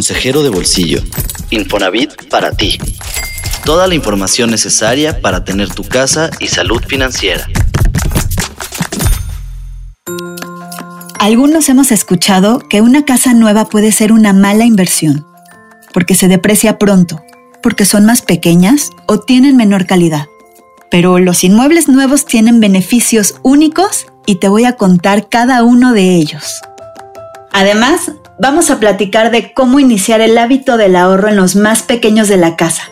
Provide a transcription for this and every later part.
consejero de bolsillo. Infonavit para ti. Toda la información necesaria para tener tu casa y salud financiera. Algunos hemos escuchado que una casa nueva puede ser una mala inversión, porque se deprecia pronto, porque son más pequeñas o tienen menor calidad. Pero los inmuebles nuevos tienen beneficios únicos y te voy a contar cada uno de ellos. Además, vamos a platicar de cómo iniciar el hábito del ahorro en los más pequeños de la casa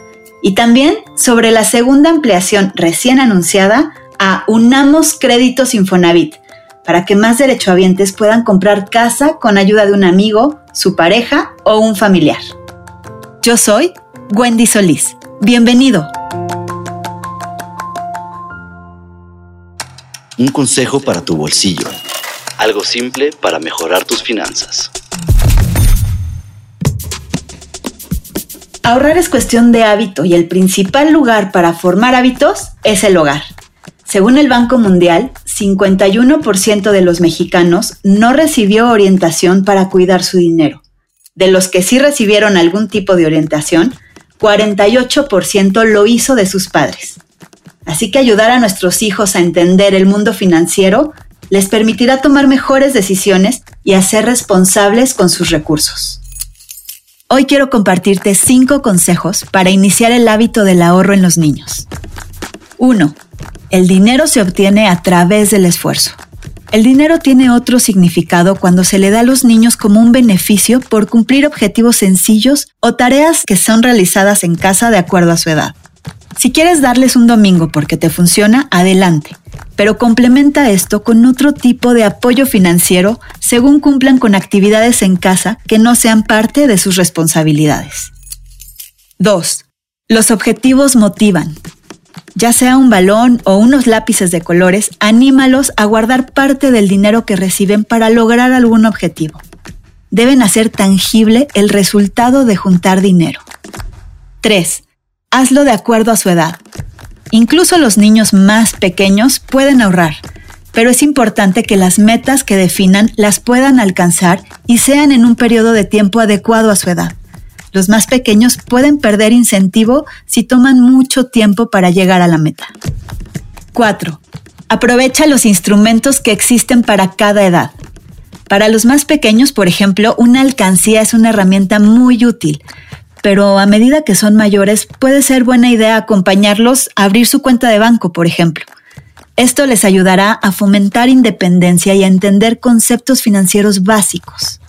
y también sobre la segunda ampliación recién anunciada a Unamos Créditos Infonavit para que más derechohabientes puedan comprar casa con ayuda de un amigo, su pareja o un familiar. Yo soy Wendy Solís. Bienvenido. Un consejo para tu bolsillo. Algo simple para mejorar tus finanzas. Ahorrar es cuestión de hábito y el principal lugar para formar hábitos es el hogar. Según el Banco Mundial, 51% de los mexicanos no recibió orientación para cuidar su dinero. De los que sí recibieron algún tipo de orientación, 48% lo hizo de sus padres. Así que ayudar a nuestros hijos a entender el mundo financiero les permitirá tomar mejores decisiones y a ser responsables con sus recursos. Hoy quiero compartirte cinco consejos para iniciar el hábito del ahorro en los niños. 1. El dinero se obtiene a través del esfuerzo. El dinero tiene otro significado cuando se le da a los niños como un beneficio por cumplir objetivos sencillos o tareas que son realizadas en casa de acuerdo a su edad. Si quieres darles un domingo porque te funciona, adelante, pero complementa esto con otro tipo de apoyo financiero según cumplan con actividades en casa que no sean parte de sus responsabilidades. 2. Los objetivos motivan ya sea un balón o unos lápices de colores, anímalos a guardar parte del dinero que reciben para lograr algún objetivo. Deben hacer tangible el resultado de juntar dinero. 3. Hazlo de acuerdo a su edad. Incluso los niños más pequeños pueden ahorrar, pero es importante que las metas que definan las puedan alcanzar y sean en un periodo de tiempo adecuado a su edad. Los más pequeños pueden perder incentivo si toman mucho tiempo para llegar a la meta. 4. Aprovecha los instrumentos que existen para cada edad. Para los más pequeños, por ejemplo, una alcancía es una herramienta muy útil, pero a medida que son mayores puede ser buena idea acompañarlos a abrir su cuenta de banco, por ejemplo. Esto les ayudará a fomentar independencia y a entender conceptos financieros básicos.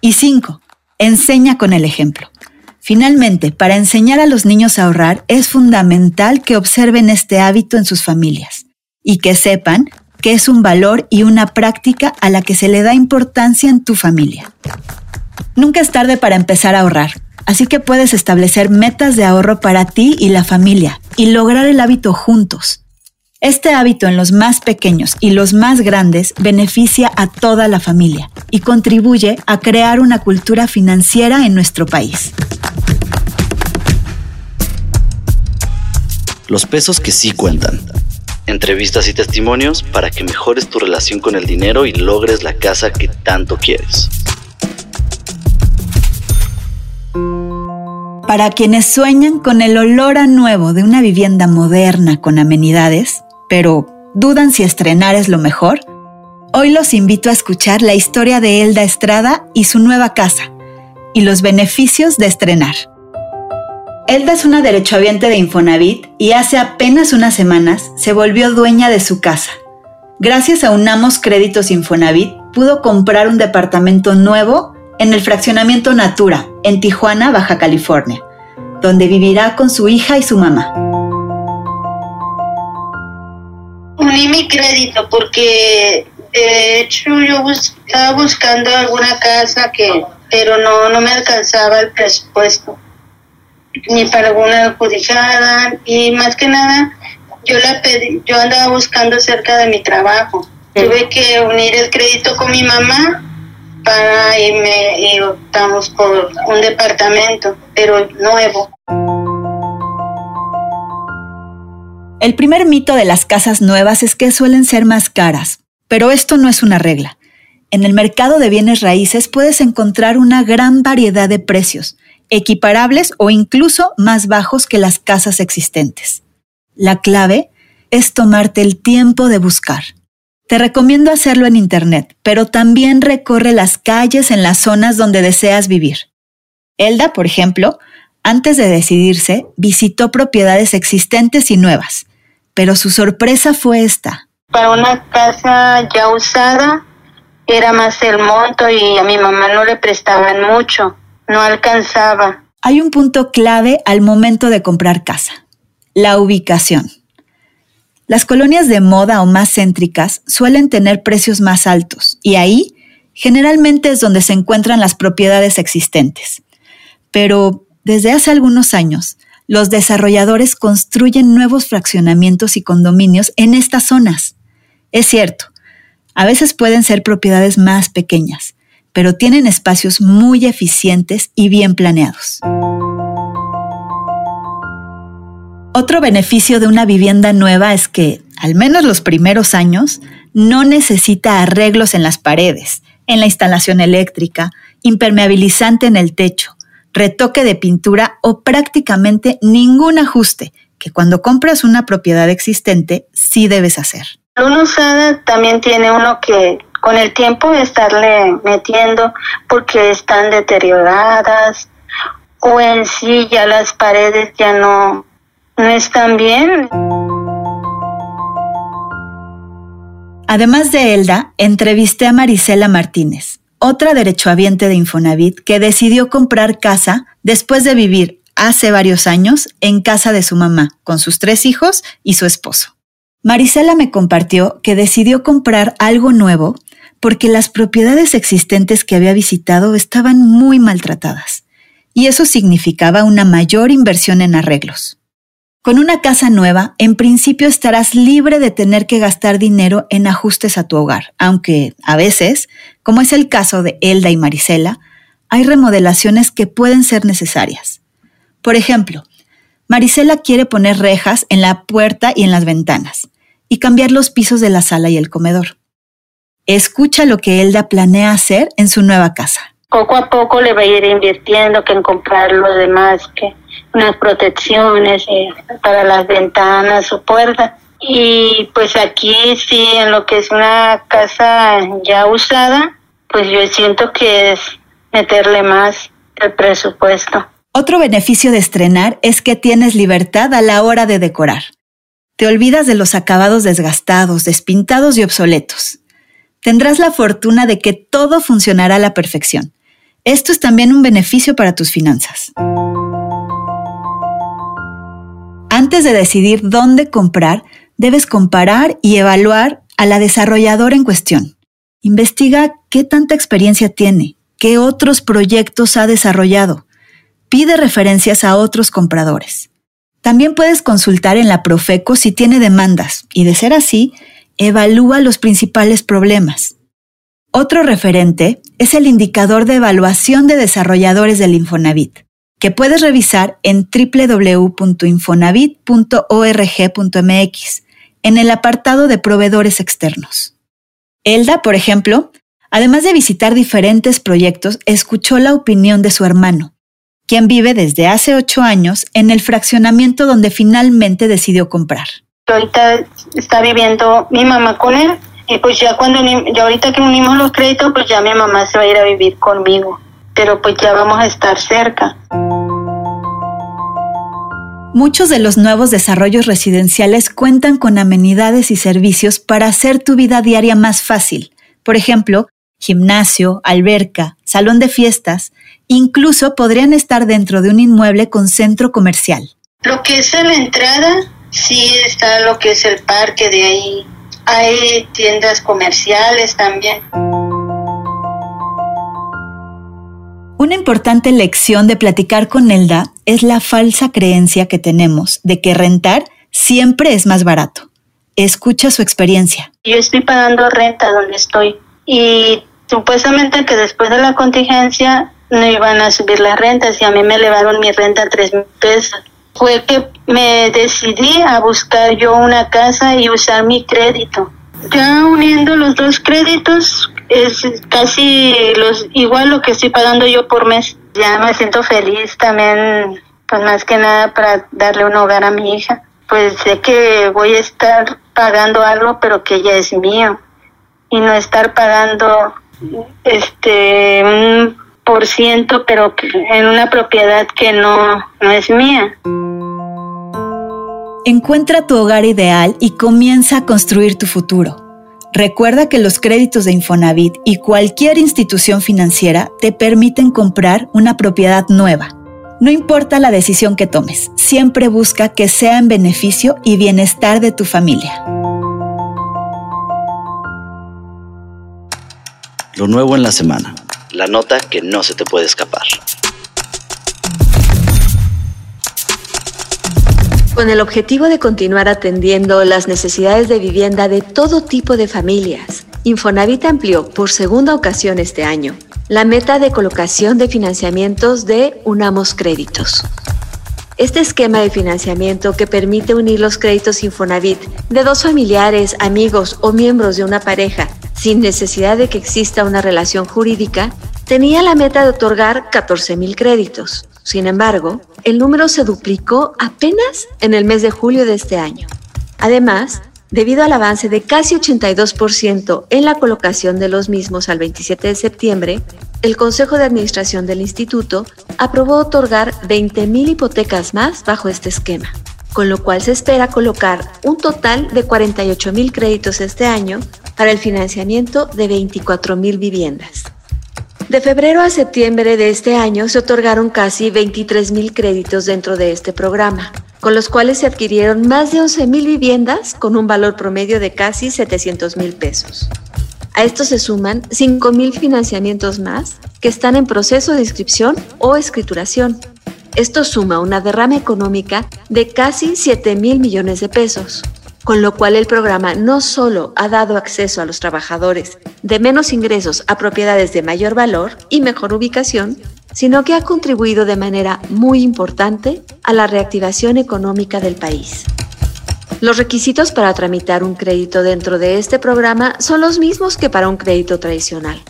Y 5. Enseña con el ejemplo. Finalmente, para enseñar a los niños a ahorrar es fundamental que observen este hábito en sus familias y que sepan que es un valor y una práctica a la que se le da importancia en tu familia. Nunca es tarde para empezar a ahorrar, así que puedes establecer metas de ahorro para ti y la familia y lograr el hábito juntos. Este hábito en los más pequeños y los más grandes beneficia a toda la familia y contribuye a crear una cultura financiera en nuestro país. Los pesos que sí cuentan. Entrevistas y testimonios para que mejores tu relación con el dinero y logres la casa que tanto quieres. Para quienes sueñan con el olor a nuevo de una vivienda moderna con amenidades, pero dudan si estrenar es lo mejor, hoy los invito a escuchar la historia de Elda Estrada y su nueva casa y los beneficios de estrenar. Elda es una derechohabiente de Infonavit y hace apenas unas semanas se volvió dueña de su casa. Gracias a Unamos Créditos Infonavit pudo comprar un departamento nuevo en el fraccionamiento Natura, en Tijuana, Baja California, donde vivirá con su hija y su mamá. uní mi crédito porque de hecho yo estaba buscando alguna casa que pero no no me alcanzaba el presupuesto ni para alguna adjudicada y más que nada yo la pedí, yo andaba buscando cerca de mi trabajo. Tuve que unir el crédito con mi mamá para irme y optamos por un departamento pero nuevo El primer mito de las casas nuevas es que suelen ser más caras, pero esto no es una regla. En el mercado de bienes raíces puedes encontrar una gran variedad de precios, equiparables o incluso más bajos que las casas existentes. La clave es tomarte el tiempo de buscar. Te recomiendo hacerlo en Internet, pero también recorre las calles en las zonas donde deseas vivir. Elda, por ejemplo, antes de decidirse, visitó propiedades existentes y nuevas, pero su sorpresa fue esta. Para una casa ya usada era más el monto y a mi mamá no le prestaban mucho, no alcanzaba. Hay un punto clave al momento de comprar casa, la ubicación. Las colonias de moda o más céntricas suelen tener precios más altos y ahí generalmente es donde se encuentran las propiedades existentes. Pero desde hace algunos años, los desarrolladores construyen nuevos fraccionamientos y condominios en estas zonas. Es cierto, a veces pueden ser propiedades más pequeñas, pero tienen espacios muy eficientes y bien planeados. Otro beneficio de una vivienda nueva es que, al menos los primeros años, no necesita arreglos en las paredes, en la instalación eléctrica, impermeabilizante en el techo, retoque de pintura o prácticamente ningún ajuste que cuando compras una propiedad existente sí debes hacer. Usada también tiene uno que con el tiempo estarle metiendo porque están deterioradas o en sí ya las paredes ya no no están bien. Además de Elda, entrevisté a Marisela Martínez, otra derechohabiente de Infonavit que decidió comprar casa después de vivir hace varios años en casa de su mamá, con sus tres hijos y su esposo. Marisela me compartió que decidió comprar algo nuevo porque las propiedades existentes que había visitado estaban muy maltratadas, y eso significaba una mayor inversión en arreglos. Con una casa nueva, en principio estarás libre de tener que gastar dinero en ajustes a tu hogar, aunque a veces, como es el caso de Elda y Marisela, hay remodelaciones que pueden ser necesarias. Por ejemplo, Marisela quiere poner rejas en la puerta y en las ventanas y cambiar los pisos de la sala y el comedor. Escucha lo que Elda planea hacer en su nueva casa. Poco a poco le va a ir invirtiendo que en comprar lo demás, que unas protecciones eh, para las ventanas o puertas. Y pues aquí sí, en lo que es una casa ya usada, pues yo siento que es meterle más el presupuesto. Otro beneficio de estrenar es que tienes libertad a la hora de decorar. Te olvidas de los acabados desgastados, despintados y obsoletos. Tendrás la fortuna de que todo funcionará a la perfección. Esto es también un beneficio para tus finanzas. Antes de decidir dónde comprar, debes comparar y evaluar a la desarrolladora en cuestión. Investiga qué tanta experiencia tiene, qué otros proyectos ha desarrollado. Pide referencias a otros compradores. También puedes consultar en la Profeco si tiene demandas y, de ser así, evalúa los principales problemas. Otro referente es el indicador de evaluación de desarrolladores del Infonavit que puedes revisar en www.infonavit.org.mx en el apartado de proveedores externos. Elda, por ejemplo, además de visitar diferentes proyectos, escuchó la opinión de su hermano, quien vive desde hace ocho años en el fraccionamiento donde finalmente decidió comprar. Ahorita está viviendo mi mamá con él y pues ya cuando ya ahorita que unimos los créditos, pues ya mi mamá se va a ir a vivir conmigo, pero pues ya vamos a estar cerca. Muchos de los nuevos desarrollos residenciales cuentan con amenidades y servicios para hacer tu vida diaria más fácil. Por ejemplo, gimnasio, alberca, salón de fiestas, incluso podrían estar dentro de un inmueble con centro comercial. Lo que es la entrada, sí está lo que es el parque de ahí. Hay tiendas comerciales también. Una importante lección de platicar con Elda es la falsa creencia que tenemos de que rentar siempre es más barato. Escucha su experiencia. Yo estoy pagando renta donde estoy y supuestamente que después de la contingencia no iban a subir las rentas y a mí me elevaron mi renta a tres mil pesos. Fue que me decidí a buscar yo una casa y usar mi crédito. Ya uniendo los dos créditos, es casi los igual lo que estoy pagando yo por mes. Ya me siento feliz también, pues más que nada para darle un hogar a mi hija. Pues sé que voy a estar pagando algo, pero que ya es mío y no estar pagando este un por ciento, pero en una propiedad que no, no es mía. Encuentra tu hogar ideal y comienza a construir tu futuro. Recuerda que los créditos de Infonavit y cualquier institución financiera te permiten comprar una propiedad nueva. No importa la decisión que tomes, siempre busca que sea en beneficio y bienestar de tu familia. Lo nuevo en la semana. La nota que no se te puede escapar. Con el objetivo de continuar atendiendo las necesidades de vivienda de todo tipo de familias, Infonavit amplió por segunda ocasión este año la meta de colocación de financiamientos de Unamos Créditos. Este esquema de financiamiento que permite unir los créditos Infonavit de dos familiares, amigos o miembros de una pareja sin necesidad de que exista una relación jurídica, tenía la meta de otorgar 14.000 créditos. Sin embargo, el número se duplicó apenas en el mes de julio de este año. Además, debido al avance de casi 82% en la colocación de los mismos al 27 de septiembre, el Consejo de Administración del Instituto aprobó otorgar 20.000 hipotecas más bajo este esquema, con lo cual se espera colocar un total de 48.000 créditos este año para el financiamiento de 24.000 viviendas. De febrero a septiembre de este año se otorgaron casi 23.000 créditos dentro de este programa, con los cuales se adquirieron más de 11.000 viviendas con un valor promedio de casi 700.000 pesos. A esto se suman 5.000 financiamientos más que están en proceso de inscripción o escrituración. Esto suma una derrama económica de casi 7.000 millones de pesos con lo cual el programa no solo ha dado acceso a los trabajadores de menos ingresos a propiedades de mayor valor y mejor ubicación, sino que ha contribuido de manera muy importante a la reactivación económica del país. Los requisitos para tramitar un crédito dentro de este programa son los mismos que para un crédito tradicional.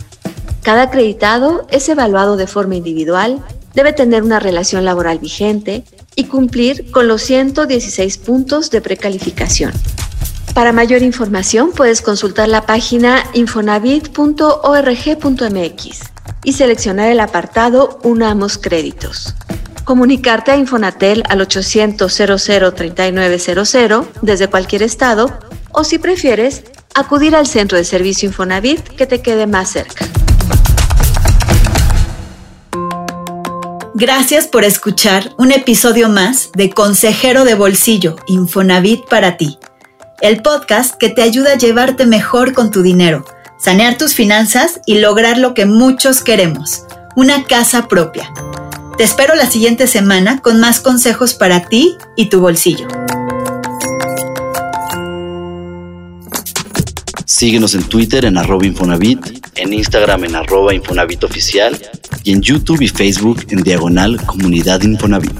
Cada acreditado es evaluado de forma individual, debe tener una relación laboral vigente, y cumplir con los 116 puntos de precalificación. Para mayor información puedes consultar la página infonavit.org.mx y seleccionar el apartado Unamos Créditos. Comunicarte a Infonatel al 800 00 3900 desde cualquier estado o si prefieres, acudir al centro de servicio Infonavit que te quede más cerca. Gracias por escuchar un episodio más de Consejero de Bolsillo, Infonavit para ti. El podcast que te ayuda a llevarte mejor con tu dinero, sanear tus finanzas y lograr lo que muchos queremos, una casa propia. Te espero la siguiente semana con más consejos para ti y tu bolsillo. Síguenos en Twitter en arroba Infonavit, en Instagram en arroba Infonavit Oficial y en YouTube y Facebook en Diagonal Comunidad Infonavit.